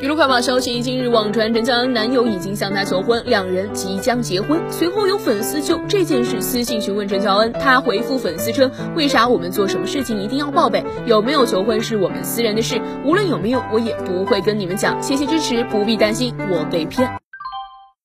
娱乐快报消息，近日网传陈乔恩男友已经向她求婚，两人即将结婚。随后有粉丝就这件事私信询问陈乔恩，她回复粉丝称：“为啥我们做什么事情一定要报备？有没有求婚是我们私人的事，无论有没有，我也不会跟你们讲。谢谢支持，不必担心我被骗。”